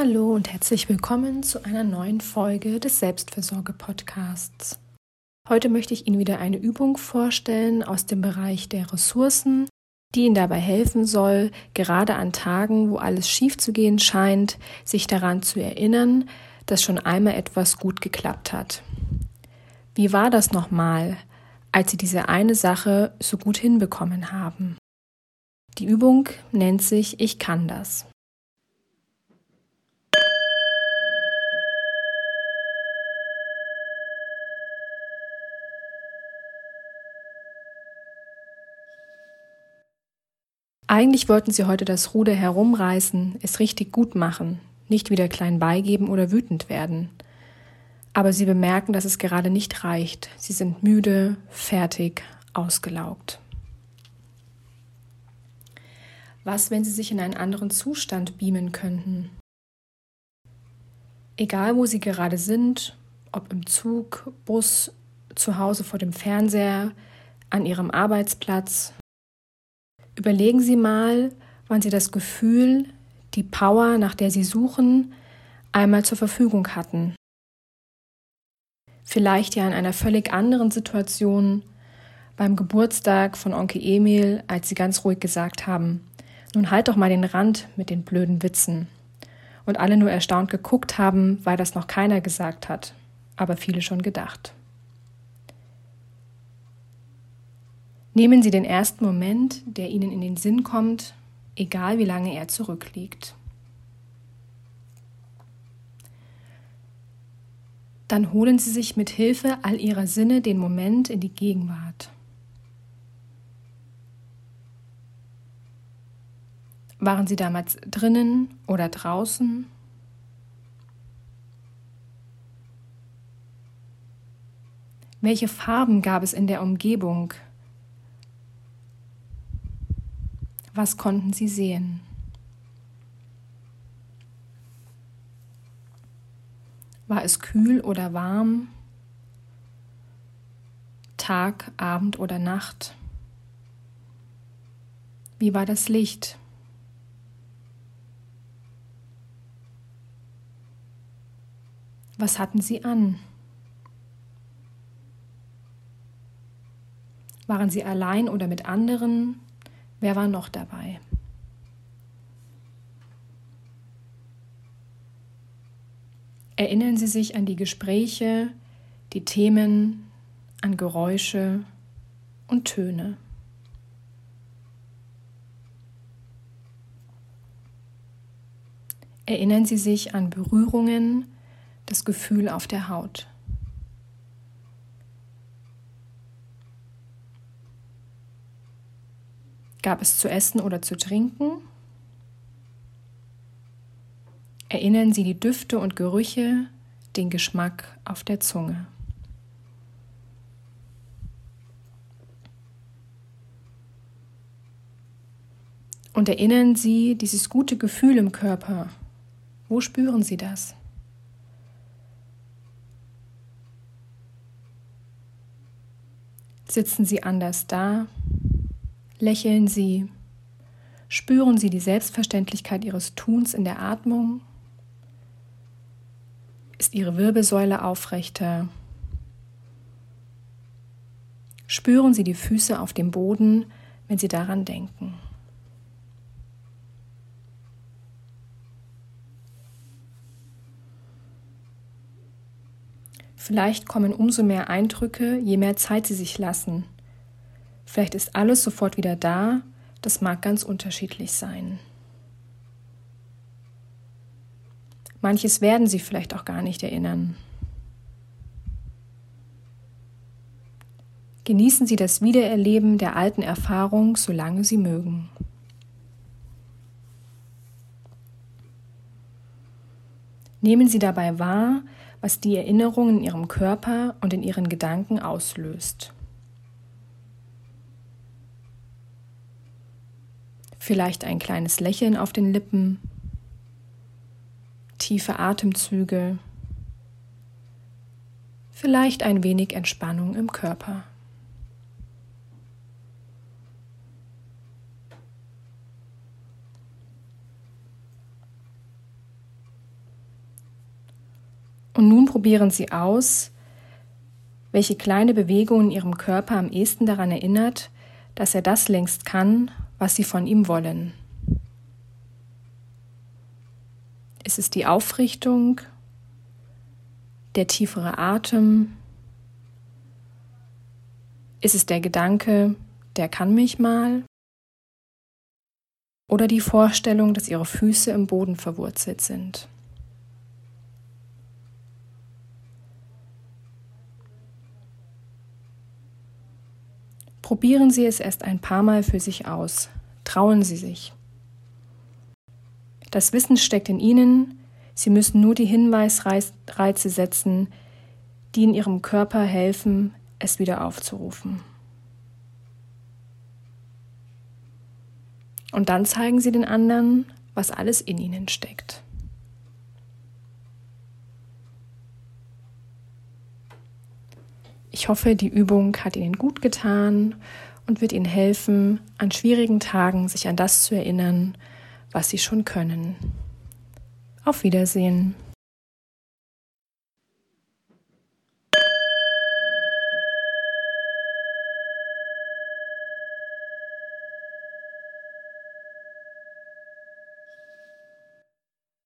Hallo und herzlich willkommen zu einer neuen Folge des Selbstversorge-Podcasts. Heute möchte ich Ihnen wieder eine Übung vorstellen aus dem Bereich der Ressourcen, die Ihnen dabei helfen soll, gerade an Tagen, wo alles schief zu gehen scheint, sich daran zu erinnern, dass schon einmal etwas gut geklappt hat. Wie war das nochmal, als Sie diese eine Sache so gut hinbekommen haben? Die Übung nennt sich Ich kann das. Eigentlich wollten sie heute das Ruder herumreißen, es richtig gut machen, nicht wieder klein beigeben oder wütend werden. Aber sie bemerken, dass es gerade nicht reicht. Sie sind müde, fertig, ausgelaugt. Was, wenn sie sich in einen anderen Zustand beamen könnten? Egal, wo sie gerade sind, ob im Zug, Bus, zu Hause vor dem Fernseher, an ihrem Arbeitsplatz, Überlegen Sie mal, wann Sie das Gefühl, die Power, nach der Sie suchen, einmal zur Verfügung hatten. Vielleicht ja in einer völlig anderen Situation, beim Geburtstag von Onkel Emil, als Sie ganz ruhig gesagt haben, nun halt doch mal den Rand mit den blöden Witzen. Und alle nur erstaunt geguckt haben, weil das noch keiner gesagt hat, aber viele schon gedacht. Nehmen Sie den ersten Moment, der Ihnen in den Sinn kommt, egal wie lange er zurückliegt. Dann holen Sie sich mit Hilfe all Ihrer Sinne den Moment in die Gegenwart. Waren Sie damals drinnen oder draußen? Welche Farben gab es in der Umgebung? Was konnten sie sehen? War es kühl oder warm? Tag, Abend oder Nacht? Wie war das Licht? Was hatten sie an? Waren sie allein oder mit anderen? Wer war noch dabei? Erinnern Sie sich an die Gespräche, die Themen, an Geräusche und Töne. Erinnern Sie sich an Berührungen, das Gefühl auf der Haut. Gab es zu essen oder zu trinken? Erinnern Sie die Düfte und Gerüche, den Geschmack auf der Zunge. Und erinnern Sie dieses gute Gefühl im Körper. Wo spüren Sie das? Sitzen Sie anders da? Lächeln Sie. Spüren Sie die Selbstverständlichkeit Ihres Tuns in der Atmung. Ist Ihre Wirbelsäule aufrechter? Spüren Sie die Füße auf dem Boden, wenn Sie daran denken. Vielleicht kommen umso mehr Eindrücke, je mehr Zeit Sie sich lassen Vielleicht ist alles sofort wieder da, das mag ganz unterschiedlich sein. Manches werden Sie vielleicht auch gar nicht erinnern. Genießen Sie das Wiedererleben der alten Erfahrung, solange Sie mögen. Nehmen Sie dabei wahr, was die Erinnerung in Ihrem Körper und in Ihren Gedanken auslöst. Vielleicht ein kleines Lächeln auf den Lippen, tiefe Atemzüge, vielleicht ein wenig Entspannung im Körper. Und nun probieren Sie aus, welche kleine Bewegung in Ihrem Körper am ehesten daran erinnert, dass er das längst kann, was Sie von ihm wollen. Ist es die Aufrichtung, der tiefere Atem? Ist es der Gedanke, der kann mich mal? Oder die Vorstellung, dass Ihre Füße im Boden verwurzelt sind? Probieren Sie es erst ein paar Mal für sich aus. Trauen Sie sich. Das Wissen steckt in Ihnen. Sie müssen nur die Hinweisreize setzen, die in Ihrem Körper helfen, es wieder aufzurufen. Und dann zeigen Sie den anderen, was alles in Ihnen steckt. Ich hoffe, die Übung hat Ihnen gut getan und wird Ihnen helfen, an schwierigen Tagen sich an das zu erinnern, was Sie schon können. Auf Wiedersehen.